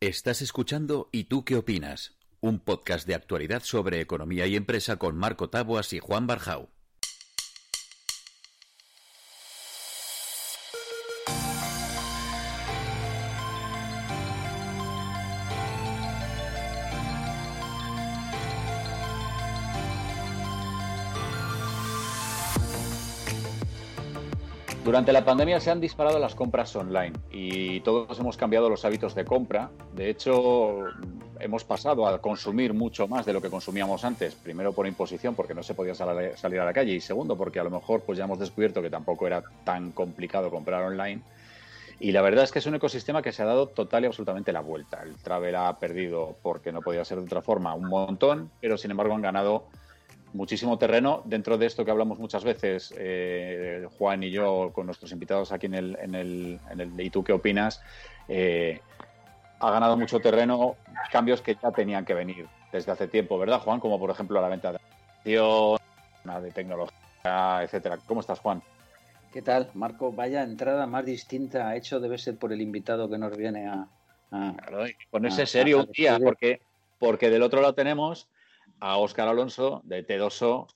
Estás escuchando ¿Y tú qué opinas? Un podcast de actualidad sobre economía y empresa con Marco Taboas y Juan Barjau. Durante la pandemia se han disparado las compras online y todos hemos cambiado los hábitos de compra. De hecho, hemos pasado a consumir mucho más de lo que consumíamos antes. Primero por imposición, porque no se podía salir a la calle, y segundo porque a lo mejor pues ya hemos descubierto que tampoco era tan complicado comprar online. Y la verdad es que es un ecosistema que se ha dado total y absolutamente la vuelta. El travel ha perdido, porque no podía ser de otra forma, un montón, pero sin embargo han ganado muchísimo terreno dentro de esto que hablamos muchas veces, eh, Juan y yo, con nuestros invitados aquí en el, en el, en el ¿Y tú qué opinas? Eh, ha ganado mucho terreno cambios que ya tenían que venir desde hace tiempo, ¿verdad, Juan? Como por ejemplo la venta de acción, de tecnología, etcétera. ¿Cómo estás, Juan? ¿Qué tal, Marco? Vaya entrada más distinta. Hecho debe ser por el invitado que nos viene a. ponerse serio un día, porque, porque del otro lado tenemos a Óscar Alonso de T2O,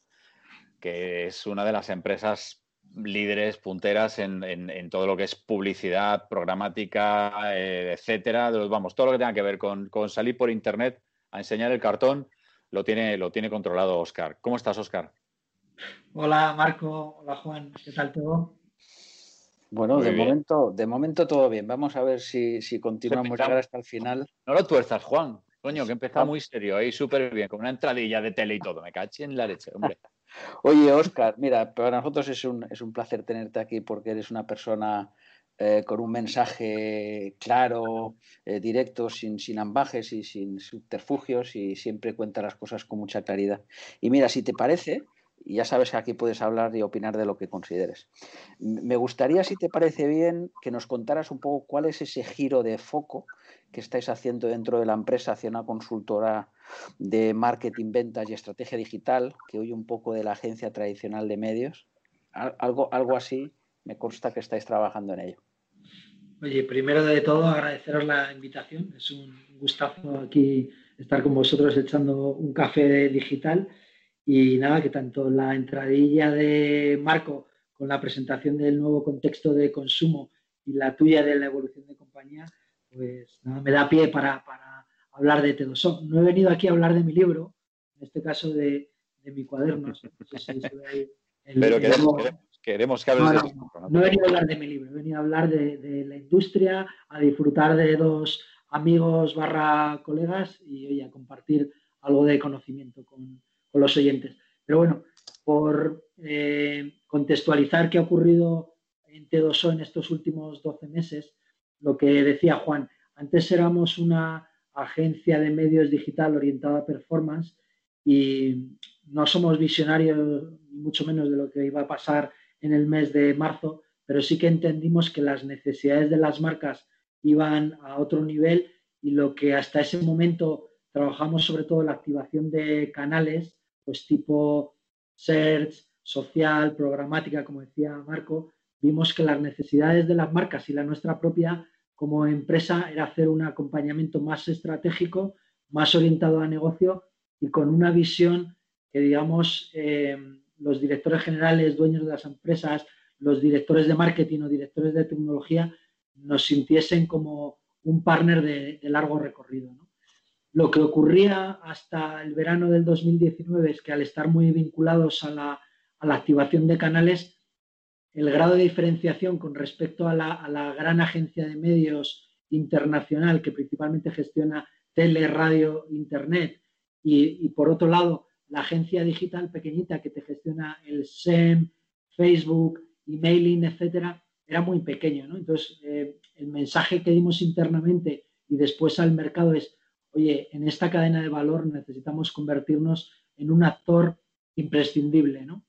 que es una de las empresas líderes, punteras en, todo lo que es publicidad, programática, eh, etcétera. Vamos, todo lo que tenga que ver con, salir por internet a enseñar el cartón, lo tiene, lo tiene controlado Óscar. ¿Cómo estás, Óscar? Hola, Marco. Hola, Juan. ¿Qué tal todo? Bueno, de momento, de momento todo bien. Vamos a ver si, continuamos llegar hasta el final. No lo tuerzas, Juan. Coño, que empezado muy serio, ahí súper bien, con una entradilla de tele y todo. Me caché en la leche, hombre. Oye, Oscar, mira, para nosotros es un, es un placer tenerte aquí porque eres una persona eh, con un mensaje claro, eh, directo, sin, sin ambajes y sin subterfugios y siempre cuenta las cosas con mucha claridad. Y mira, si te parece, y ya sabes que aquí puedes hablar y opinar de lo que consideres. Me gustaría, si te parece bien, que nos contaras un poco cuál es ese giro de foco que estáis haciendo dentro de la empresa hacia una consultora de marketing, ventas y estrategia digital, que huye un poco de la agencia tradicional de medios. Algo, algo así, me consta que estáis trabajando en ello. Oye, primero de todo agradeceros la invitación. Es un gustazo aquí estar con vosotros echando un café digital. Y nada, que tanto la entradilla de Marco con la presentación del nuevo contexto de consumo y la tuya de la evolución de compañía pues nada, me da pie para, hablar de Tedoso. No he venido aquí a hablar de mi libro, en este caso de, mi cuaderno. Pero queremos, que hables de libro. No, he venido a hablar de mi libro, he venido a hablar de, la industria, a disfrutar de dos amigos barra colegas y a compartir algo de conocimiento con, los oyentes. Pero bueno, por eh, contextualizar qué ha ocurrido en T2O en estos últimos 12 meses, lo que decía Juan, antes éramos una agencia de medios digital orientada a performance y no somos visionarios mucho menos de lo que iba a pasar en el mes de marzo, pero sí que entendimos que las necesidades de las marcas iban a otro nivel y lo que hasta ese momento trabajamos sobre todo la activación de canales, pues tipo search, social, programática, como decía Marco, vimos que las necesidades de las marcas y la nuestra propia como empresa era hacer un acompañamiento más estratégico, más orientado a negocio y con una visión que, digamos, eh, los directores generales, dueños de las empresas, los directores de marketing o directores de tecnología nos sintiesen como un partner de, largo recorrido. Lo que ocurría hasta el verano del 2019 es que al estar muy vinculados a la, a la activación de canales, el grado de diferenciación con respecto a la, gran agencia de medios internacional que principalmente gestiona tele, radio, internet y, por otro lado la agencia digital pequeñita que te gestiona el SEM, Facebook, emailing, etcétera, era muy pequeño. Entonces, eh, el mensaje que dimos internamente y después al mercado es, oye, en esta cadena de valor necesitamos convertirnos en un actor imprescindible, ¿no?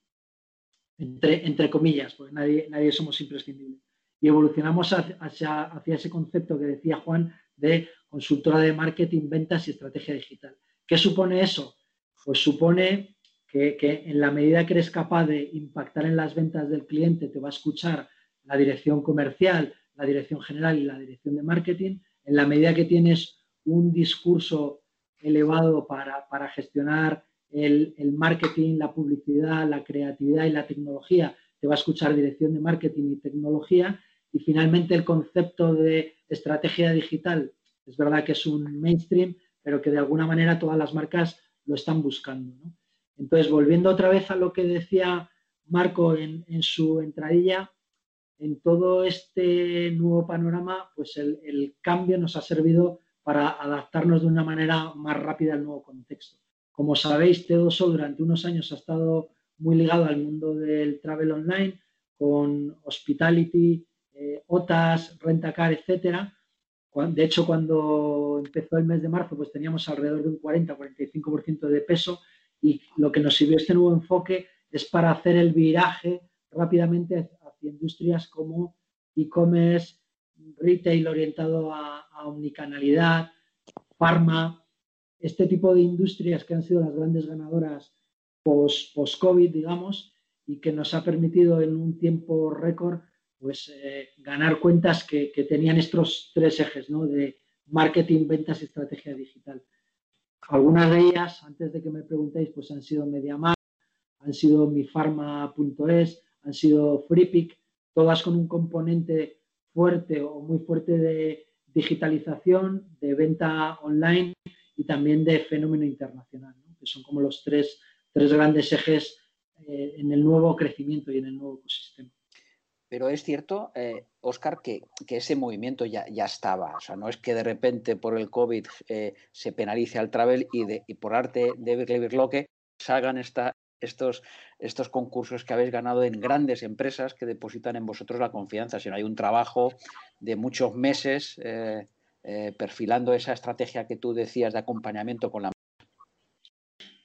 entre, comillas, porque nadie, nadie somos imprescindibles. Y evolucionamos hacia, ese concepto que decía Juan de consultora de marketing, ventas y estrategia digital. ¿Qué supone eso? Pues supone que, que, en la medida que eres capaz de impactar en las ventas del cliente, te va a escuchar la dirección comercial, la dirección general y la dirección de marketing. En la medida que tienes un discurso elevado para, gestionar el, marketing, la publicidad, la creatividad y la tecnología. Te va a escuchar dirección de marketing y tecnología. Y finalmente el concepto de estrategia digital, es verdad que es un mainstream, pero que de alguna manera todas las marcas lo están buscando. Entonces, volviendo otra vez a lo que decía Marco en, su entradilla, en todo este nuevo panorama, pues el, cambio nos ha servido para adaptarnos de una manera más rápida al nuevo contexto. Como sabéis, Teodoso durante unos años ha estado muy ligado al mundo del travel online, con hospitality, eh, OTAS, Rentacar, etcétera. De hecho, cuando empezó el mes de marzo, pues teníamos alrededor de un 40-45% de peso y lo que nos sirvió este nuevo enfoque es para hacer el viraje rápidamente hacia industrias como e-commerce, retail orientado a, omnicanalidad, pharma, este tipo de industrias que han sido las grandes ganadoras post-COVID, digamos, y que nos ha permitido en un tiempo récord pues, eh, ganar cuentas que, tenían estos tres ejes ¿no? de marketing, ventas y estrategia digital. Algunas de ellas, antes de que me preguntéis, pues han sido MediaMarkt, han sido mifarma.es, han sido FreePick, todas con un componente fuerte o muy fuerte de digitalización, de venta online y también de fenómeno internacional, que son como los tres, tres grandes ejes eh, en el nuevo crecimiento y en el nuevo ecosistema. Pero es cierto, Oscar, eh, que, ese movimiento ya, ya, estaba. O sea, no es que de repente por el COVID eh, se penalice al travel y, de, y por arte de que salgan esta, estos, estos concursos que habéis ganado en grandes empresas que depositan en vosotros la confianza, sino hay un trabajo de muchos meses eh, perfilando esa estrategia que tú decías de acompañamiento con la.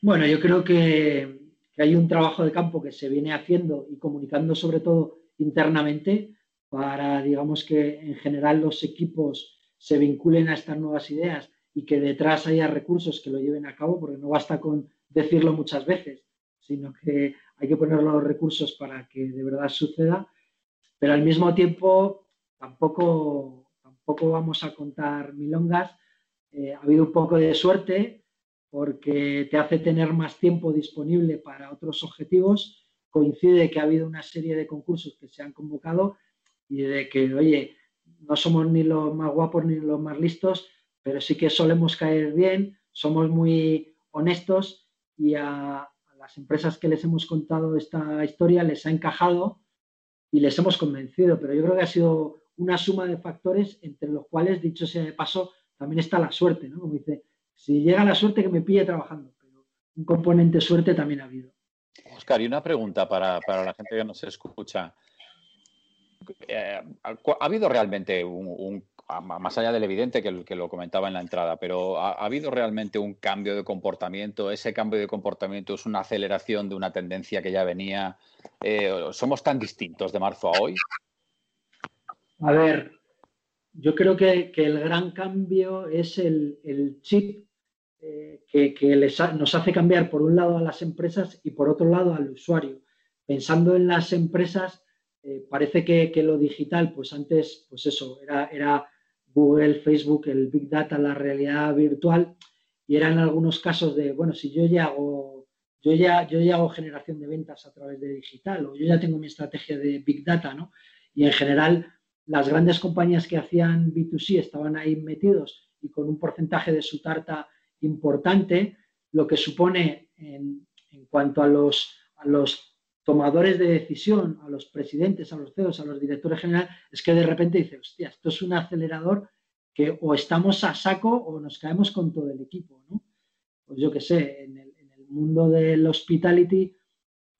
Bueno, yo creo que hay un trabajo de campo que se viene haciendo y comunicando sobre todo internamente para, digamos, que en general los equipos se vinculen a estas nuevas ideas y que detrás haya recursos que lo lleven a cabo, porque no basta con decirlo muchas veces, sino que hay que poner los recursos para que de verdad suceda, pero al mismo tiempo tampoco, tampoco vamos a contar milongas. Eh, ha habido un poco de suerte porque te hace tener más tiempo disponible para otros objetivos coincide que ha habido una serie de concursos que se han convocado y de que, oye, no somos ni los más guapos ni los más listos, pero sí que solemos caer bien, somos muy honestos y a, las empresas que les hemos contado esta historia les ha encajado y les hemos convencido, pero yo creo que ha sido una suma de factores entre los cuales, dicho sea de paso, también está la suerte, ¿no? Como dice, si llega la suerte que me pille trabajando, pero un componente suerte también ha habido. Oscar, y una pregunta para, la gente que nos escucha. Eh, ¿Ha habido realmente un, más allá del evidente que, que, lo comentaba en la entrada, pero ¿ha, habido realmente un cambio de comportamiento? ¿Ese cambio de comportamiento es una aceleración de una tendencia que ya venía? Eh, ¿Somos tan distintos de marzo a hoy? A ver, yo creo que, el gran cambio es el, el chip eh, que, nos hace cambiar por un lado a las empresas y por otro lado al usuario. Pensando en las empresas, eh, parece que, lo digital, pues antes, pues eso, era, era Google, Facebook, el Big Data, la realidad virtual, y eran algunos casos de, bueno, si yo ya hago, yo ya, yo ya hago generación de ventas a través de digital, o yo ya tengo mi estrategia de Big Data, ¿no? Y en general, las grandes compañías que hacían B2C estaban ahí metidos y con un porcentaje de su tarta importante, lo que supone en, cuanto a los, a los tomadores de decisión, a los presidentes, a los CEOs, a los directores generales, es que de repente dice, hostia, esto es un acelerador que o estamos a saco o nos caemos con todo el equipo, ¿no? Pues yo qué sé, en el, mundo del hospitality,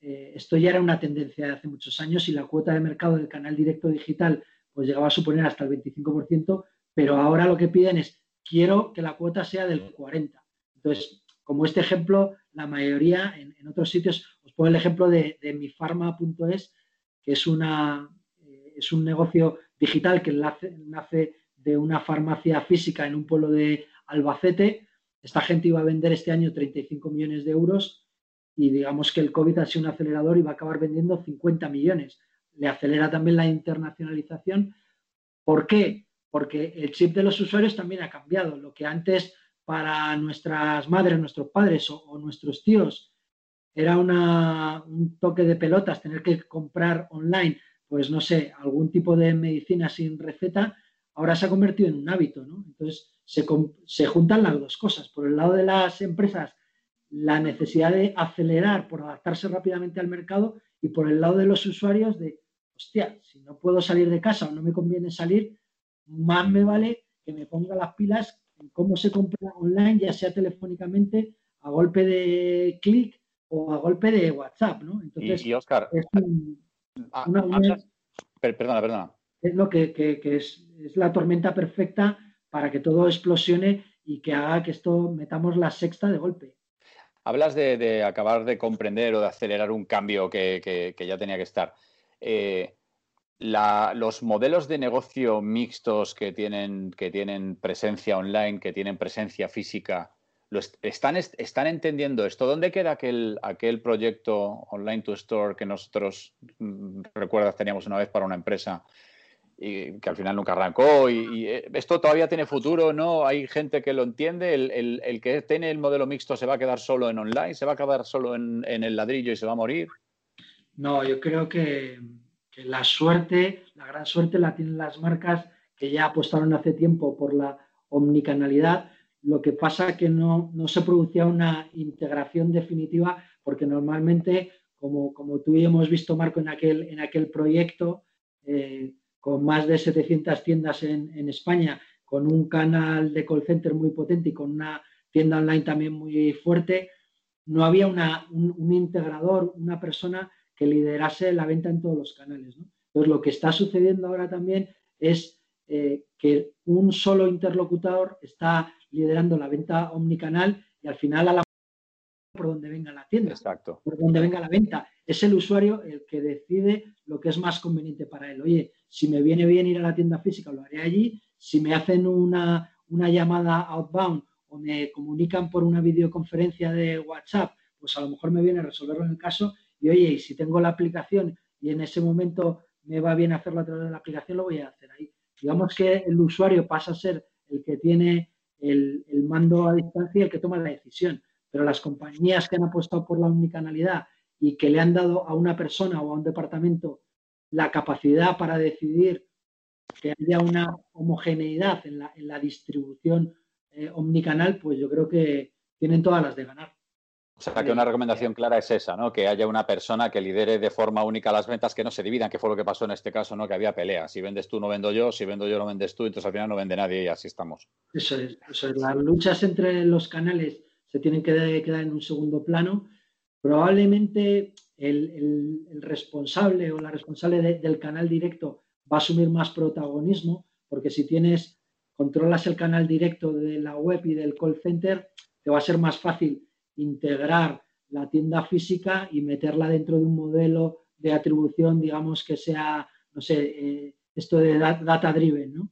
eh, esto ya era una tendencia de hace muchos años y la cuota de mercado del canal directo digital pues llegaba a suponer hasta el 25%, pero ahora lo que piden es quiero que la cuota sea del 40. Entonces, como este ejemplo, la mayoría en, otros sitios, os pongo el ejemplo de, mifarma.es, que es, una, eh, es un negocio digital que nace, de una farmacia física en un pueblo de Albacete. Esta gente iba a vender este año 35 millones de euros y digamos que el COVID ha sido un acelerador y va a acabar vendiendo 50 millones. Le acelera también la internacionalización. ¿Por qué? porque el chip de los usuarios también ha cambiado. Lo que antes para nuestras madres, nuestros padres o, nuestros tíos era un toque de pelotas tener que comprar online, pues no sé, algún tipo de medicina sin receta, ahora se ha convertido en un hábito, ¿no? Entonces se, se juntan las dos cosas. Por el lado de las empresas, la necesidad de acelerar por adaptarse rápidamente al mercado y por el lado de los usuarios de, hostia, si no puedo salir de casa o no me conviene salir, más me vale que me ponga las pilas en cómo se compra online, ya sea telefónicamente, a golpe de clic o a golpe de WhatsApp, ¿no? Entonces, y, Oscar, es ah, perdona, perdona. Es lo que, es, la tormenta perfecta para que todo explosione y que haga que esto metamos la sexta de golpe. Hablas de, acabar de comprender o de acelerar un cambio que, ya tenía que estar. Eh, los modelos de negocio mixtos que tienen, que tienen presencia online, que tienen presencia física, lo están, están entendiendo esto. ¿Dónde queda aquel, aquel proyecto online to store que nosotros, mm, recuerdas, teníamos una vez para una empresa y que al final nunca arrancó? Y, eh, esto todavía tiene futuro, ¿no? Hay gente que lo entiende. El, el, que tiene el modelo mixto se va a quedar solo en online, se va a quedar solo en, en el ladrillo y se va a morir. No, yo creo que la suerte, la gran suerte la tienen las marcas que ya apostaron hace tiempo por la omnicanalidad. Lo que pasa es que no, se producía una integración definitiva porque normalmente, como, como tú y hemos visto, Marco, en aquel, en aquel proyecto, eh, con más de 700 tiendas en, España, con un canal de call center muy potente y con una tienda online también muy fuerte, no había una, un integrador, una persona que liderase la venta en todos los canales. Entonces, lo que está sucediendo ahora también es eh, que un solo interlocutor está liderando la venta omnicanal y al final a la por donde venga la tienda, Exacto. por donde venga la venta. Es el usuario el que decide lo que es más conveniente para él. Oye, si me viene bien ir a la tienda física, lo haré allí. Si me hacen una, una llamada outbound o me comunican por una videoconferencia de WhatsApp, pues a lo mejor me viene a resolverlo en el caso y oye, y si tengo la aplicación y en ese momento me va bien hacerlo a través de la aplicación, lo voy a hacer ahí. Digamos que el usuario pasa a ser el que tiene el, mando a distancia y el que toma la decisión. Pero las compañías que han apostado por la omnicanalidad y que le han dado a una persona o a un departamento la capacidad para decidir que haya una homogeneidad en la, distribución eh, omnicanal, pues yo creo que tienen todas las de ganar. O sea, que una recomendación clara es esa, ¿no? Que haya una persona que lidere de forma única las ventas, que no se dividan, que fue lo que pasó en este caso, ¿no? Que había pelea. Si vendes tú, no vendo yo. Si vendo yo, no vendes tú. Entonces al final no vende nadie y así estamos. Eso es. Eso es. Las luchas entre los canales se tienen que quedar en un segundo plano. Probablemente el, responsable o la responsable del canal directo va a asumir más protagonismo, porque si tienes, controlas el canal directo de la web y del call center, te va a ser más fácil integrar la tienda física y meterla dentro de un modelo de atribución, digamos, que sea, no sé, eh, esto de data driven, ¿no?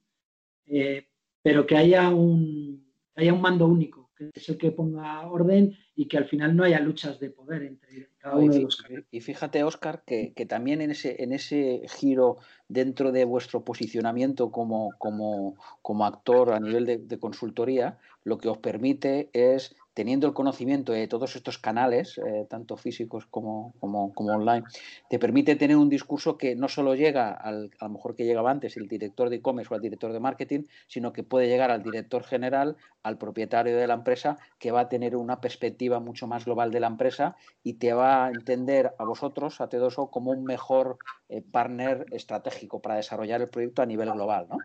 Eh, pero que haya un, haya un mando único, que es el que ponga orden y que al final no haya luchas de poder entre cada uno de los Y fíjate, Oscar, que, también en ese, en ese giro dentro de vuestro posicionamiento como, como, como actor a nivel de consultoría, lo que os permite es teniendo el conocimiento de todos estos canales, eh, tanto físicos como, como, online, te permite tener un discurso que no solo llega al, a lo mejor que llegaba antes el director de e-commerce o al director de marketing, sino que puede llegar al director general, al propietario de la empresa, que va a tener una perspectiva mucho más global de la empresa y te va a entender a vosotros, a T2O, como un mejor eh, partner estratégico para desarrollar el proyecto a nivel global, ¿no?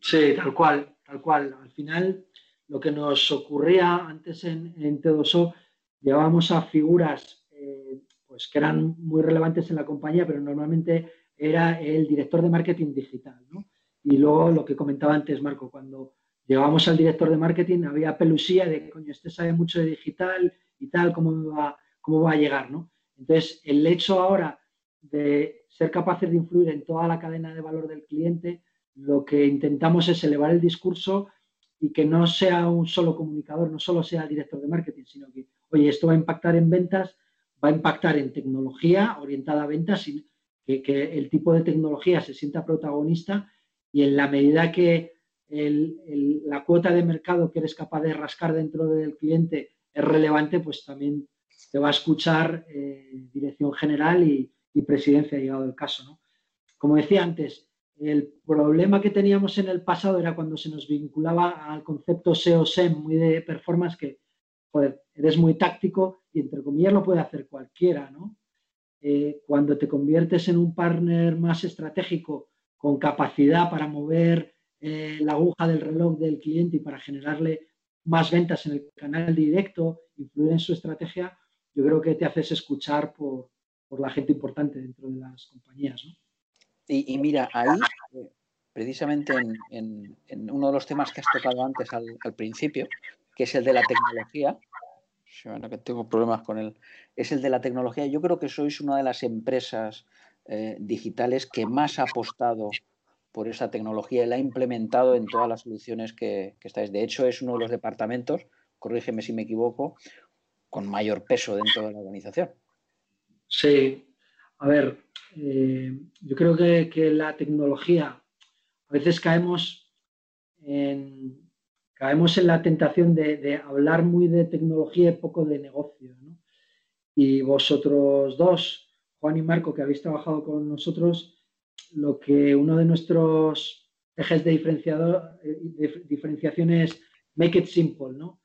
Sí, tal cual, tal cual. Al final lo que nos ocurría antes en, en T2O, llevábamos a figuras eh, pues que eran muy relevantes en la compañía, pero normalmente era el director de marketing digital. Y luego lo que comentaba antes, Marco, cuando llegábamos al director de marketing había pelusía de, coño, este sabe mucho de digital y tal, ¿cómo va, cómo va a llegar? ¿no? Entonces, el hecho ahora de ser capaces de influir en toda la cadena de valor del cliente, lo que intentamos es elevar el discurso y que no sea un solo comunicador, no solo sea el director de marketing, sino que, oye, esto va a impactar en ventas, va a impactar en tecnología orientada a ventas, que, que el tipo de tecnología se sienta protagonista y en la medida que la cuota de mercado que eres capaz de rascar dentro del cliente es relevante, pues también te va a escuchar eh, dirección general y, presidencia, llegado el caso. ¿no? Como decía antes, el problema que teníamos en el pasado era cuando se nos vinculaba al concepto SEO-SEM muy de performance que, joder, eres muy táctico y entre comillas lo puede hacer cualquiera, ¿no? Eh, cuando te conviertes en un partner más estratégico con capacidad para mover eh, la aguja del reloj del cliente y para generarle más ventas en el canal directo, influir en su estrategia, yo creo que te haces escuchar por, la gente importante dentro de las compañías. ¿no? Y, mira, ahí, eh, precisamente en, uno de los temas que has tocado antes al, principio, que es el de la tecnología, que tengo problemas con él, es el de la tecnología. Yo creo que sois una de las empresas eh, digitales que más ha apostado por esa tecnología y la ha implementado en todas las soluciones que, estáis. De hecho, es uno de los departamentos, corrígeme si me equivoco, con mayor peso dentro de la organización. Sí, a ver, eh, yo creo que, la tecnología, a veces caemos en, caemos en la tentación de, hablar muy de tecnología y poco de negocio. Y vosotros dos, Juan y Marco, que habéis trabajado con nosotros, lo que uno de nuestros ejes de, diferenciador, de diferenciación es make it simple, ¿no?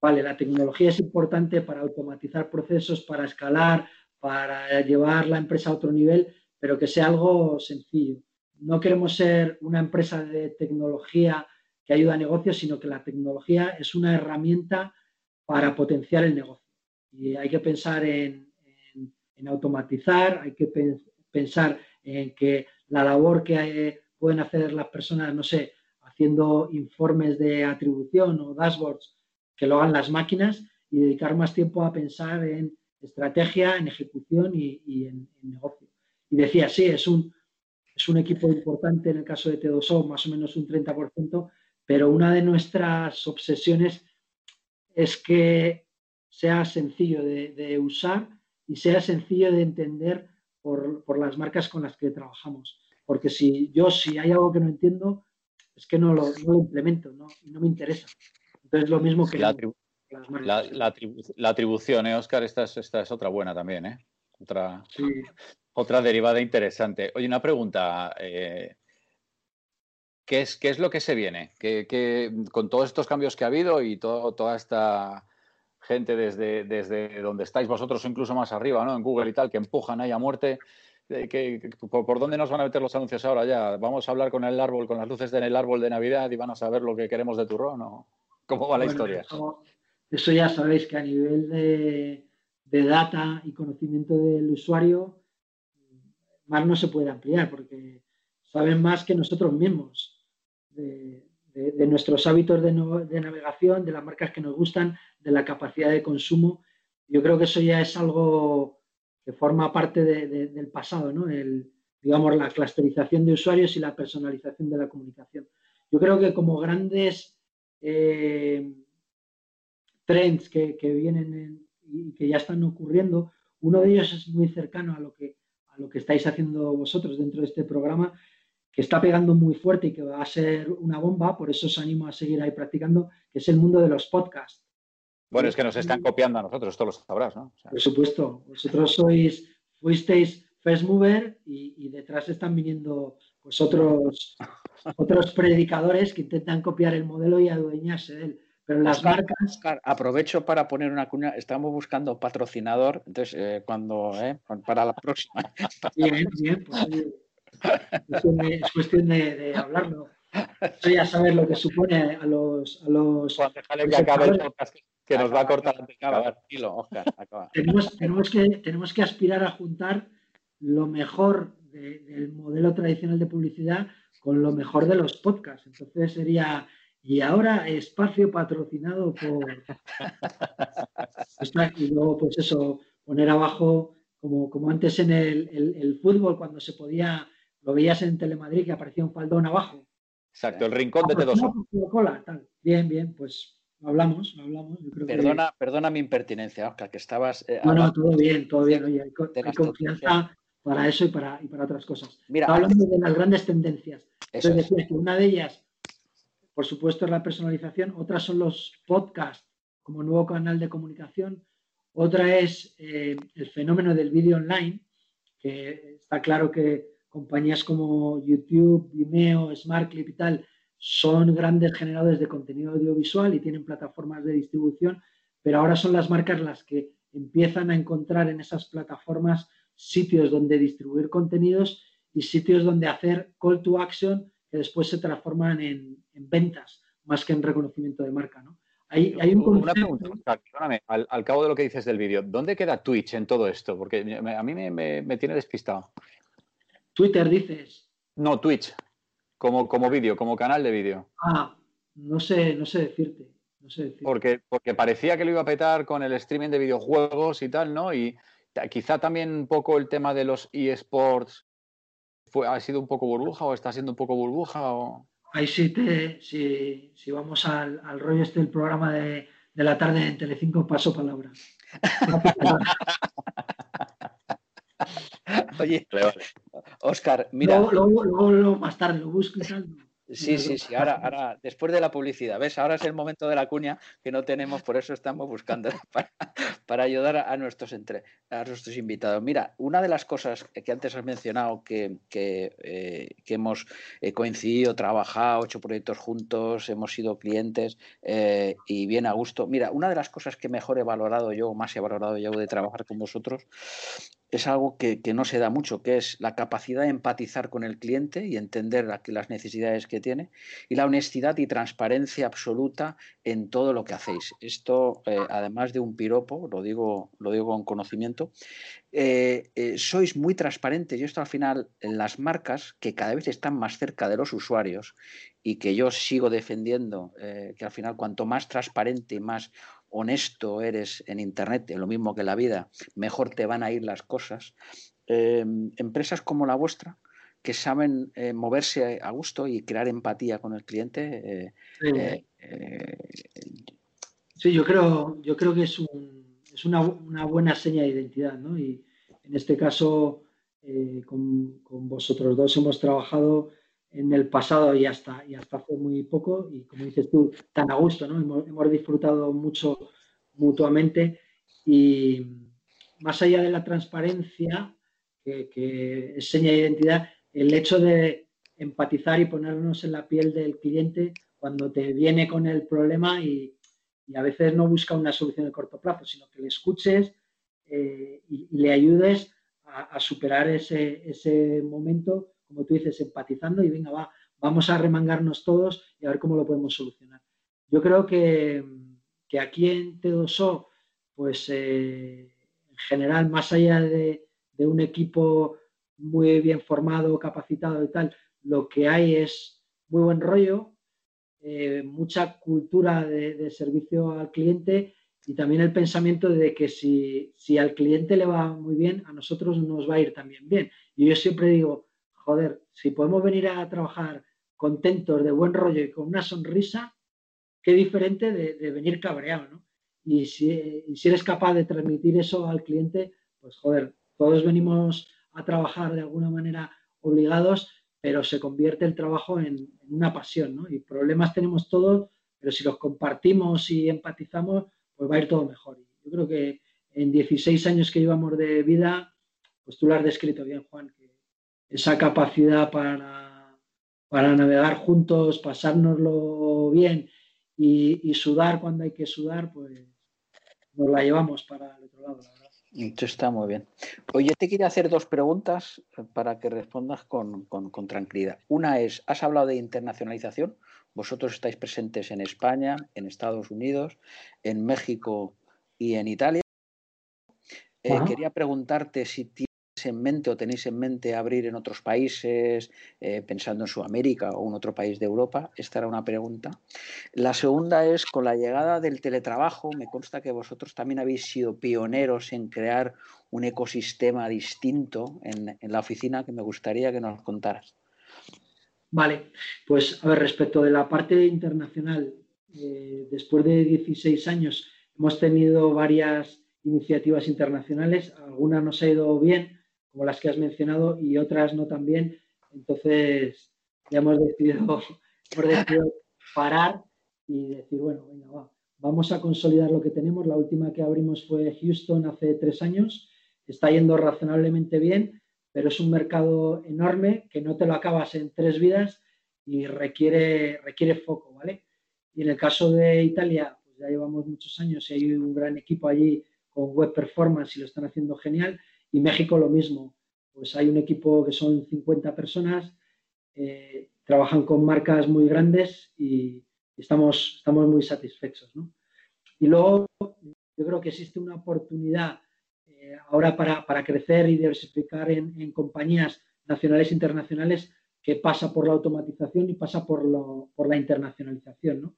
Vale, la tecnología es importante para automatizar procesos, para escalar, para llevar la empresa a otro nivel, pero que sea algo sencillo. No queremos ser una empresa de tecnología que ayuda a negocios, sino que la tecnología es una herramienta para potenciar el negocio. Y hay que pensar en, automatizar, hay que pensar en que la labor que pueden hacer las personas, no sé, haciendo informes de atribución o dashboards, que lo hagan las máquinas y dedicar más tiempo a pensar en estrategia, en ejecución y, en, negocio. Y decía, sí, es un, es un equipo importante en el caso de T2O, más o menos un 30%, pero una de nuestras obsesiones es que sea sencillo de usar y sea sencillo de entender por, las marcas con las que trabajamos. Porque si yo, si hay algo que no entiendo, es que no lo, implemento ¿no? no me interesa. Entonces, lo mismo que la, atribución, ¿eh, Oscar? Esta es, esta es otra buena también, ¿eh? Otra, otra derivada interesante. Oye, una pregunta. Eh, ¿qué, es, ¿Qué es lo que se viene? ¿Qué, con todos estos cambios que ha habido y todo, toda esta gente desde, desde donde estáis vosotros, incluso más arriba, ¿no? En Google y tal, que empujan ahí a muerte. Que, por, dónde nos van a meter los anuncios ahora ya? ¿Vamos a hablar con el árbol, con las luces del árbol de Navidad y van a saber lo que queremos de turrón? ¿o ¿Cómo va la historia? Eso, ya sabéis que a nivel de, de, data y conocimiento del usuario, más no se puede ampliar porque saben más que nosotros mismos. De, nuestros hábitos de, navegación, de las marcas que nos gustan, de la capacidad de consumo. Yo creo que eso ya es algo que forma parte del pasado, ¿no? El, digamos, la clusterización de usuarios y la personalización de la comunicación. Yo creo que como grandes eh, trends que, vienen y que ya están ocurriendo, uno de ellos es muy cercano a lo que a lo que estáis haciendo vosotros dentro de este programa, que está pegando muy fuerte y que va a ser una bomba, por eso os animo a seguir ahí practicando, que es el mundo de los podcasts. Bueno, es que nos están copiando a nosotros, esto lo sabrás, ¿no? Por supuesto, vosotros sois, fuisteis first mover y, detrás están viniendo pues otros, otros predicadores que intentan copiar el modelo y adueñarse de él. Pero las marcas. aprovecho para poner una cuña. Estamos buscando patrocinador, entonces, eh, cuando, eh, para la próxima. Bien, bien, pues, es cuestión de, hablarlo. Yo ya sabes lo que supone a los. A los que nos va a cortar antes Tenemos, tenemos, que, tenemos que aspirar a juntar lo mejor del modelo tradicional de publicidad con lo mejor de los podcasts. Entonces sería. Y ahora espacio patrocinado por. y luego, pues eso, poner abajo, como, como antes en el, el fútbol, cuando se podía lo veías en Telemadrid que aparecía un faldón abajo. Exacto, el rincón de Tedoso. Bien, bien, pues hablamos, hablamos. perdona, perdona mi impertinencia, Oscar, que estabas. Eh, no, no, todo bien, todo bien. Oye, hay, confianza para eso y para, y para otras cosas. Mira, hablando de las grandes tendencias. Entonces decía que una de ellas por supuesto, es la personalización. Otras son los podcasts como nuevo canal de comunicación. Otra es eh, el fenómeno del vídeo online, que está claro que compañías como YouTube, Vimeo, SmartClip y tal son grandes generadores de contenido audiovisual y tienen plataformas de distribución, pero ahora son las marcas las que empiezan a encontrar en esas plataformas sitios donde distribuir contenidos y sitios donde hacer call to action que después se transforman en, ventas más que en reconocimiento de marca. ¿no? Hay, hay un Una pregunta, perdóname, al, cabo de lo que dices del vídeo, ¿dónde queda Twitch en todo esto? Porque a mí me, tiene despistado. Twitter dices. No, Twitch, como, como vídeo, como canal de vídeo. Ah, no sé, no sé decirte. No sé decirte. Porque, porque parecía que lo iba a petar con el streaming de videojuegos y tal, ¿no? Y quizá también un poco el tema de los eSports fue, ha sido un poco burbuja o está siendo un poco burbuja o... Ahí sí, te, si, si vamos al, al, rollo este del programa de, de la tarde en Telecinco, paso palabra. Oye, Oscar, mira. Luego, luego, más tarde lo busco y. Sí, sí, sí. Ahora, ahora, después de la publicidad, ¿ves? Ahora es el momento de la cuña que no tenemos, por eso estamos buscando para, ayudar a nuestros, entre, a nuestros invitados. Mira, una de las cosas que antes has mencionado, que, que, eh, hemos eh, coincidido, trabajado, hecho proyectos juntos, hemos sido clientes eh, y bien a gusto. Mira, una de las cosas que mejor he valorado yo, más he valorado yo de trabajar con vosotros, es algo que, no se da mucho, que es la capacidad de empatizar con el cliente y entender las necesidades que tiene y la honestidad y transparencia absoluta en todo lo que hacéis. Esto, eh, además de un piropo, lo digo, lo digo con conocimiento, eh, eh, sois muy transparentes y esto al final en las marcas que cada vez están más cerca de los usuarios y que yo sigo defendiendo que al final cuanto más transparente y más honesto eres en Internet, lo mismo que en la vida, mejor te van a ir las cosas. Em, empresas como la vuestra, que saben eh, moverse a gusto y crear empatía con el cliente. Eh, eh, sí. yo creo, yo creo que es, es una, buena seña de identidad, ¿no? Y en este caso, con, vosotros dos hemos trabajado en el pasado y hasta, y hasta hace muy poco, y como dices tú, tan a gusto, ¿no? Hemos, disfrutado mucho mutuamente y más allá de la transparencia, que, es seña de identidad, el hecho de empatizar y ponernos en la piel del cliente cuando te viene con el problema y, a veces no busca una solución de corto plazo, sino que le escuches eh, y, le ayudes a, superar ese, ese momento como tú dices, empatizando y venga, va, vamos a remangarnos todos y a ver cómo lo podemos solucionar. Yo creo que, aquí en T2O, pues eh, en general, más allá de, un equipo muy bien formado, capacitado y tal, lo que hay es muy buen rollo, eh, mucha cultura de, servicio al cliente y también el pensamiento de que si, si, al cliente le va muy bien, a nosotros nos va a ir también bien. Y yo siempre digo, joder, si podemos venir a trabajar contentos, de buen rollo y con una sonrisa, qué diferente de, venir cabreado, ¿no? Y si, eres capaz de transmitir eso al cliente, pues joder, todos venimos a trabajar de alguna manera obligados, pero se convierte el trabajo en, una pasión, ¿no? Y problemas tenemos todos, pero si los compartimos y empatizamos, pues va a ir todo mejor. Yo creo que en 16 años que llevamos de vida, pues tú lo has descrito bien, Juan, esa capacidad para, para navegar juntos, pasárnoslo bien y, sudar cuando hay que sudar, pues nos la llevamos para el otro lado, la verdad. Esto está muy bien. Oye, te quería hacer dos preguntas para que respondas con, tranquilidad. Una es, has hablado de internacionalización. Vosotros estáis presentes en España, en Estados Unidos, en México y en Italia. Eh, quería preguntarte si en mente o tenéis en mente abrir en otros países, eh, pensando en Sudamérica o en otro país de Europa? Esta era una pregunta. La segunda es, con la llegada del teletrabajo, me consta que vosotros también habéis sido pioneros en crear un ecosistema distinto en, la oficina que me gustaría que nos contaras. Vale, pues a ver, respecto de la parte internacional, eh, después de 16 años hemos tenido varias iniciativas internacionales, algunas nos ha ido bien, como las que has mencionado, y otras no tan bien. Entonces, ya hemos decidido, parar y decir, bueno, venga, va, vamos a consolidar lo que tenemos. La última que abrimos fue Houston hace tres años. Está yendo razonablemente bien, pero es un mercado enorme que no te lo acabas en tres vidas y requiere, requiere foco, ¿vale? Y en el caso de Italia, pues ya llevamos muchos años y hay un gran equipo allí con web performance y lo están haciendo genial. Y México lo mismo, pues hay un equipo que son 50 personas, eh, trabajan con marcas muy grandes y estamos, estamos muy satisfechos. ¿no? Y luego yo creo que existe una oportunidad eh, ahora para, para, crecer y diversificar en, en, compañías nacionales e internacionales que pasa por la automatización y pasa por, lo, por la internacionalización. ¿no?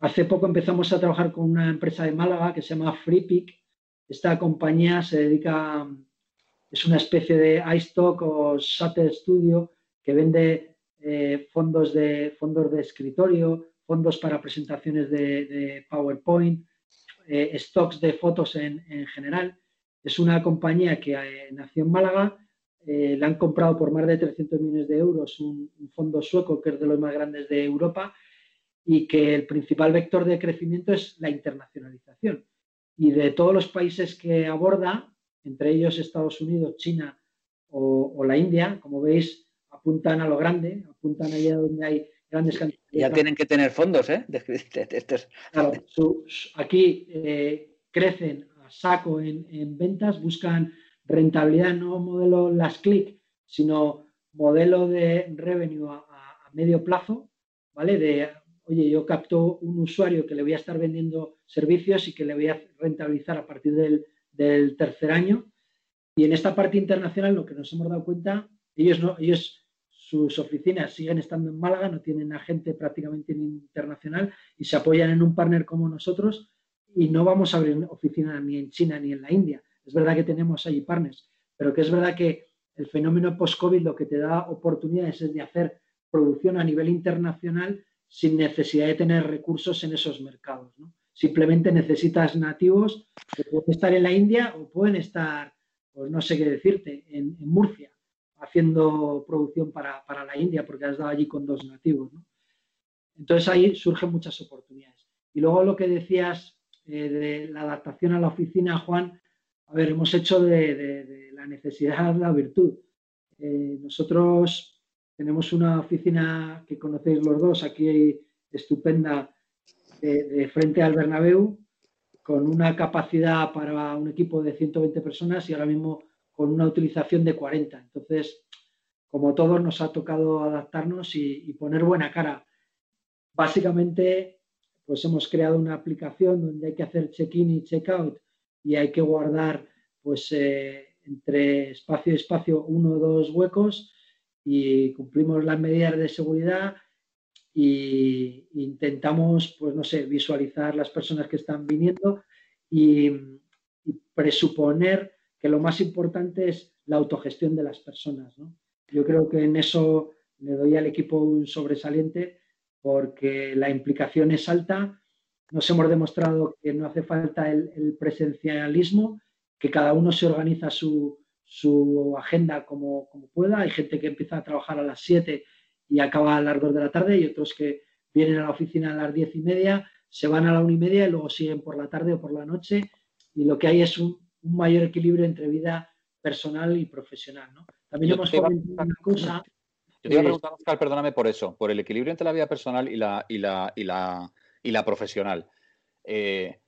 Hace poco empezamos a trabajar con una empresa de Málaga que se llama FreePick. Esta compañía se dedica, es una especie de iStock o Shutter Studio que vende eh, fondos, de, fondos de escritorio, fondos para presentaciones de, PowerPoint, eh, stocks de fotos en, en, general. Es una compañía que eh, nació en Málaga, la han comprado por más de 300 millones de euros un, un fondo sueco que es de los más grandes de Europa y que el principal vector de crecimiento es la internacionalización. Y de todos los países que aborda, entre ellos Estados Unidos, China o, la India, como veis, apuntan a lo grande, apuntan allá donde hay grandes cantidades. Ya tienen que tener fondos, ¿eh? Claro, aquí eh, crecen a saco en, ventas, buscan rentabilidad, no modelo las click, sino modelo de revenue a, a medio plazo, ¿vale? De oye, yo capto un usuario que le voy a estar vendiendo servicios y que le voy a rentabilizar a partir del, tercer año. Y en esta parte internacional lo que nos hemos dado cuenta, ellos no, ellos sus oficinas siguen estando en Málaga, no tienen agente prácticamente internacional y se apoyan en un partner como nosotros y no vamos a abrir oficina ni en China ni en la India. Es verdad que tenemos allí partners, pero que es verdad que el fenómeno post-COVID lo que te da oportunidades es de hacer producción a nivel internacional sin necesidad de tener recursos en esos mercados. Simplemente necesitas nativos que pueden estar en la India o pueden estar, pues no sé qué decirte, en, Murcia, haciendo producción para, la India, porque has dado allí con dos nativos. Entonces ahí surgen muchas oportunidades. Y luego lo que decías eh, de la adaptación a la oficina, Juan, a ver, hemos hecho de, la necesidad la virtud. Eh, nosotros tenemos una oficina que conocéis los dos, aquí estupenda, de, frente al Bernabéu, con una capacidad para un equipo de 120 personas y ahora mismo con una utilización de 40. Entonces, como todos, nos ha tocado adaptarnos y, poner buena cara. Básicamente, pues hemos creado una aplicación donde hay que hacer check-in y check-out y hay que guardar, pues, eh, entre espacio y espacio uno o dos huecos y cumplimos las medidas de seguridad e intentamos, pues no sé, visualizar las personas que están viniendo y, presuponer que lo más importante es la autogestión de las personas. Yo creo que en eso le doy al equipo un sobresaliente porque la implicación es alta. Nos hemos demostrado que no hace falta el presencialismo, que cada uno se organiza su, su agenda como, como, pueda. Hay gente que empieza a trabajar a las 7 y acaba a las 2 de la tarde y otros que vienen a la oficina a las 10 y media, se van a la 1 y media y luego siguen por la tarde o por la noche. Y lo que hay es un, mayor equilibrio entre vida personal y profesional. ¿no? También hemos comentado una cosa. Yo te iba a preguntar, Oscar, perdóname por eso, por el equilibrio entre la vida personal y la, y la, y la, y la profesional. Eh,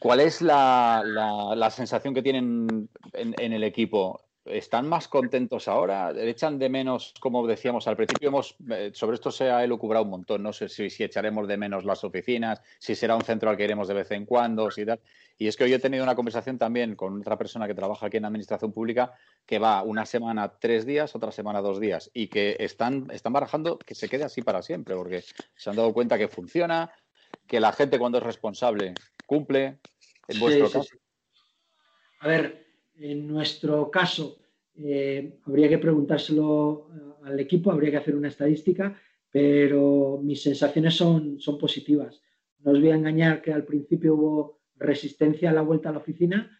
¿Cuál es la, sensación que tienen en, el equipo? ¿Están más contentos ahora? ¿Echan de menos, como decíamos al principio? Hemos, eh, sobre esto se ha elucubrado un montón. No sé si, echaremos de menos las oficinas, si será un centro al que iremos de vez en cuando, si tal. Y es que hoy he tenido una conversación también con otra persona que trabaja aquí en Administración Pública que va una semana tres días, otra semana dos días y que están, están barajando que se quede así para siempre porque se han dado cuenta que funciona, que la gente cuando es responsable cumple en vuestro caso? A ver, en nuestro caso eh, habría que preguntárselo eh, al equipo, habría que hacer una estadística, pero mis sensaciones son, son positivas. No os voy a engañar que al principio hubo resistencia a la vuelta a la oficina,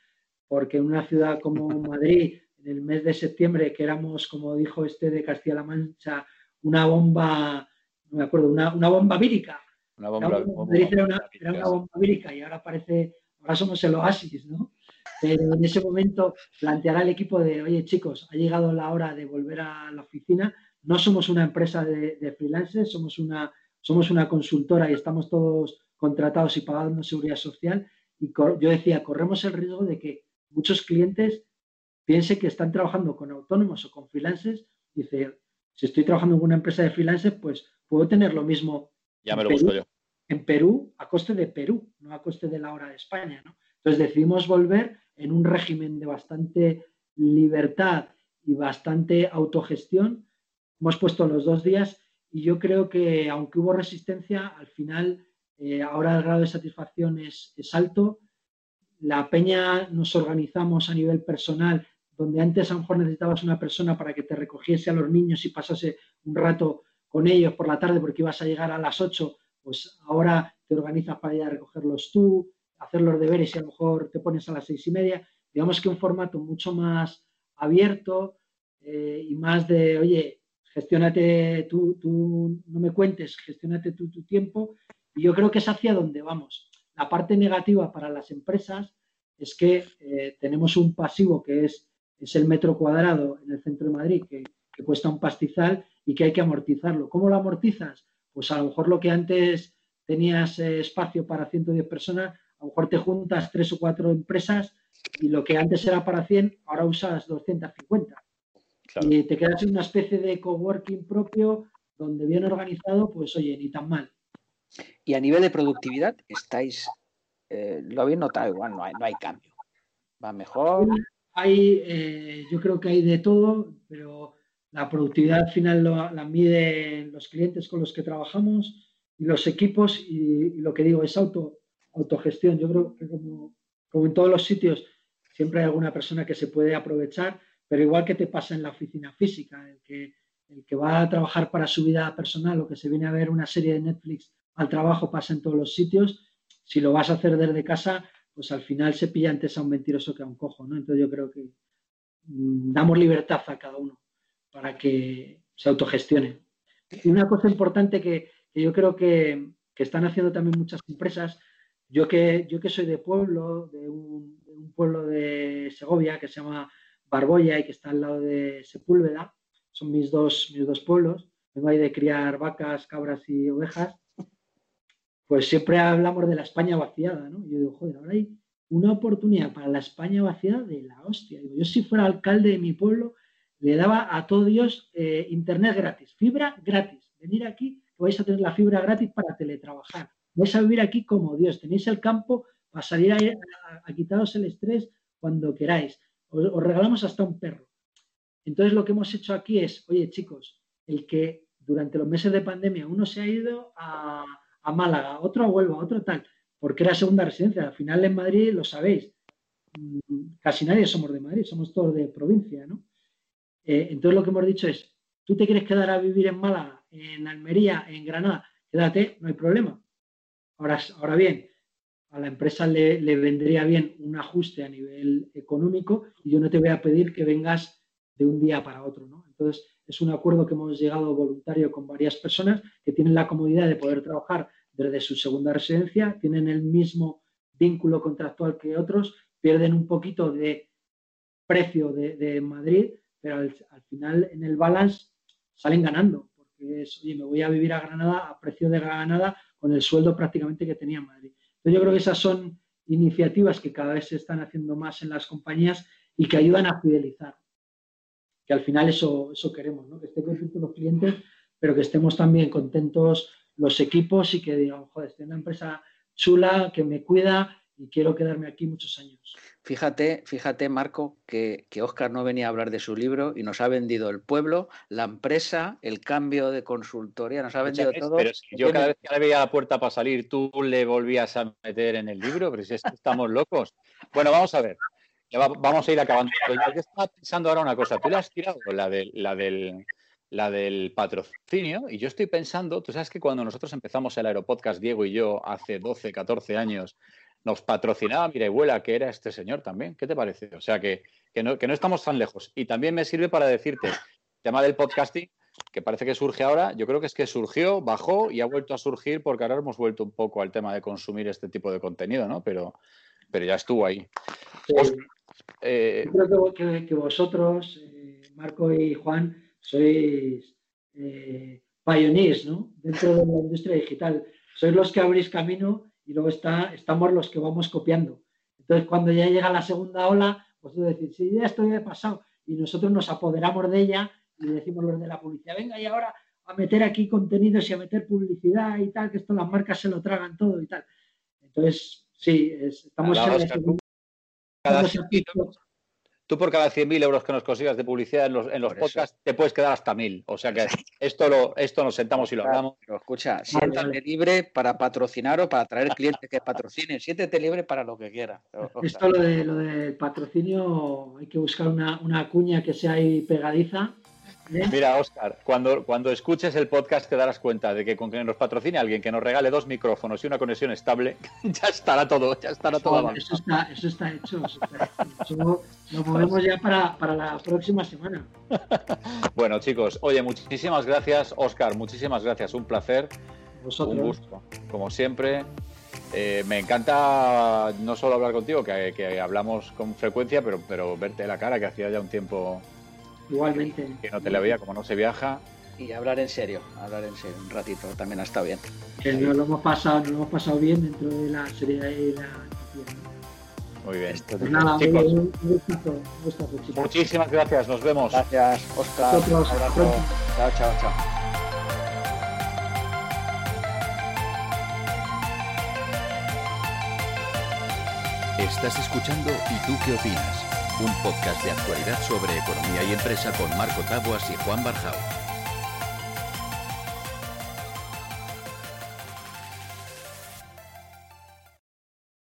porque en una ciudad como Madrid, en el mes de septiembre, que éramos, como dijo este de Castilla-La Mancha, una bomba no me acuerdo, una, bomba vírica. Una bomba, era, una, bomba vírica y ahora parece, ahora somos el oasis, ¿no? Pero en ese momento planteará el equipo de, oye chicos, ha llegado la hora de volver a la oficina, no somos una empresa de, de freelancers, somos una, somos una consultora y estamos todos contratados y pagando seguridad social. Y yo decía, corremos el riesgo de que muchos clientes piensen que están trabajando con autónomos o con freelancers. Dice, si estoy trabajando en una empresa de freelancers, pues puedo tener lo mismo. Ya me lo busco yo. En Perú, a coste de Perú, no a coste de la hora de España. ¿no? Entonces decidimos volver en un régimen de bastante libertad y bastante autogestión. Hemos puesto los dos días y yo creo que aunque hubo resistencia, al final eh, ahora el grado de satisfacción es, alto. La peña nos organizamos a nivel personal, donde antes a lo mejor necesitabas una persona para que te recogiese a los niños y pasase un rato con ellos por la tarde porque ibas a llegar a las 8, pues ahora te organizas para ir a recogerlos tú, hacer los deberes y a lo mejor te pones a las seis y media. Digamos que un formato mucho más abierto eh, y más de, oye, gestiónate tú, tú, no me cuentes, gestiónate tú tu tiempo y yo creo que es hacia donde vamos. La parte negativa para las empresas es que eh, tenemos un pasivo que es, es el metro cuadrado en el centro de Madrid, que, cuesta un pastizal y que hay que amortizarlo. ¿Cómo lo amortizas? Pues a lo mejor lo que antes tenías eh, espacio para 110 personas, a lo mejor te juntas tres o cuatro empresas y lo que antes era para 100, ahora usas 250. Y te quedas en una especie de coworking propio donde bien organizado, pues oye, ni tan mal. Y a nivel de productividad, estáis, eh, lo habéis notado igual, no hay, no hay cambio. Va mejor. Hay, eh, yo creo que hay de todo, pero la productividad al final la miden los clientes con los que trabajamos y los equipos y, lo que digo es auto, autogestión. Yo creo que como, como en todos los sitios siempre hay alguna persona que se puede aprovechar, pero igual que te pasa en la oficina física, el que, el que va a trabajar para su vida personal o que se viene a ver una serie de Netflix al trabajo pasa en todos los sitios. Si lo vas a hacer desde casa, pues al final se pilla antes a un mentiroso que a un cojo, ¿no? Entonces yo creo que mm, damos libertad a cada uno para que se autogestione. Y una cosa importante que, yo creo que, están haciendo también muchas empresas, yo que, yo que soy de pueblo, de un, pueblo de Segovia que se llama Barboya y que está al lado de Sepúlveda, son mis dos, mis dos pueblos, vengo ahí de criar vacas, cabras y ovejas, pues siempre hablamos de la España vaciada, ¿no? yo digo, joder, ahora hay una oportunidad para la España vaciada de la hostia. yo si fuera alcalde de mi pueblo, le daba a todos Dios eh, internet gratis, fibra gratis. Venir aquí, vais a tener la fibra gratis para teletrabajar. Vais a vivir aquí como Dios. Tenéis el campo para salir a, quitaros el estrés cuando queráis. os regalamos hasta un perro. Entonces lo que hemos hecho aquí es, oye chicos, el que durante los meses de pandemia uno se ha ido a, a Málaga, otro a Huelva, otro tal, porque era segunda residencia. Al final en Madrid, lo sabéis, mm, casi nadie somos de Madrid, somos todos de provincia, ¿no? Eh, entonces lo que hemos dicho es, tú te quieres quedar a vivir en Málaga, en Almería, en Granada, quédate, no hay problema. Ahora, ahora bien, a la empresa le, vendría bien un ajuste a nivel económico y yo no te voy a pedir que vengas de un día para otro, ¿no? Entonces, es un acuerdo que hemos llegado voluntario con varias personas que tienen la comodidad de poder trabajar desde su segunda residencia, tienen el mismo vínculo contractual que otros, pierden un poquito de precio de, Madrid, pero al, final en el balance salen ganando, porque es, oye, me voy a vivir a Granada a precio de Granada con el sueldo prácticamente que tenía en Madrid. Entonces yo creo que esas son iniciativas que cada vez se están haciendo más en las compañías y que ayudan a fidelizar. Que al final eso, eso queremos, ¿no? que estén contentos los clientes, pero que estemos también contentos los equipos y que digan, joder, estoy en una empresa chula que me cuida y quiero quedarme aquí muchos años. Fíjate, fíjate, Marco, que, que Oscar no venía a hablar de su libro y nos ha vendido el pueblo, la empresa, el cambio de consultoría, nos ha vendido todo. Pero yo cada vez que le veía la puerta para salir, tú le volvías a meter en el libro, pero si es que estamos locos. Bueno, vamos a ver. vamos a ir acabando. Yo estaba pensando ahora una cosa. Tú le has tirado la, de, la del la del patrocinio, y yo estoy pensando, tú sabes que cuando nosotros empezamos el Aeropodcast, Diego y yo, hace 12, 14 años, nos patrocinaba Mirehuela, que era este señor también. ¿Qué te parece? O sea, que, que, no, que no estamos tan lejos. Y también me sirve para decirte, el tema del podcasting, que parece que surge ahora, yo creo que es que surgió, bajó y ha vuelto a surgir porque ahora hemos vuelto un poco al tema de consumir este tipo de contenido, ¿no? Pero, pero ya estuvo ahí. Eh, yo creo que, vosotros, eh, Marco y Juan, sois eh, pioneers, ¿no? Dentro de la industria digital. Sois los que abrís camino y luego está, estamos los que vamos copiando. Entonces, cuando ya llega la segunda ola, pues tú decís, sí, ya esto ya he pasado. Y nosotros nos apoderamos de ella y decimos los de la publicidad, venga, y ahora a meter aquí contenidos y a meter publicidad y tal, que esto las marcas se lo tragan todo y tal. Entonces, sí, estamos en Tú por cada 100.000 euros que nos consigas de publicidad en los, en los podcasts te puedes quedar hasta 1.000. O sea que esto, lo, esto nos sentamos y lo hablamos. Pero escucha, siéntate libre para patrocinar o para traer clientes que patrocinen. Siéntete libre para lo que quiera. Esto lo, de, lo del patrocinio, hay que buscar una, una cuña que sea ahí pegadiza Mira, Oscar, cuando, cuando escuches el podcast te darás cuenta de que con que nos patrocine alguien que nos regale dos micrófonos y una conexión estable, ya estará todo, ya estará todo. eso, está, eso está hecho. Eso lo movemos ya para, la próxima semana. bueno, chicos, oye, muchísimas gracias, Oscar, muchísimas gracias, un placer. Un gusto, como siempre. Eh, me encanta no solo hablar contigo, que, que, hablamos con frecuencia, pero, pero verte la cara, que hacía ya un tiempo Igualmente. Que no te la veía, como no se viaja. Y hablar en serio, hablar en serio, un ratito también ha estado bien. Que nos lo hemos pasado, nos lo hemos pasado bien dentro de la seriedad y la muy bien. Pues nada, chicos. Un gustazo, Muchísimas gracias, nos vemos. Gracias, Oscar. Chao, chao, chao. Estás escuchando ¿Y tú qué opinas? Un podcast de actualidad sobre economía y empresa con Marco Taboas y Juan Barjao.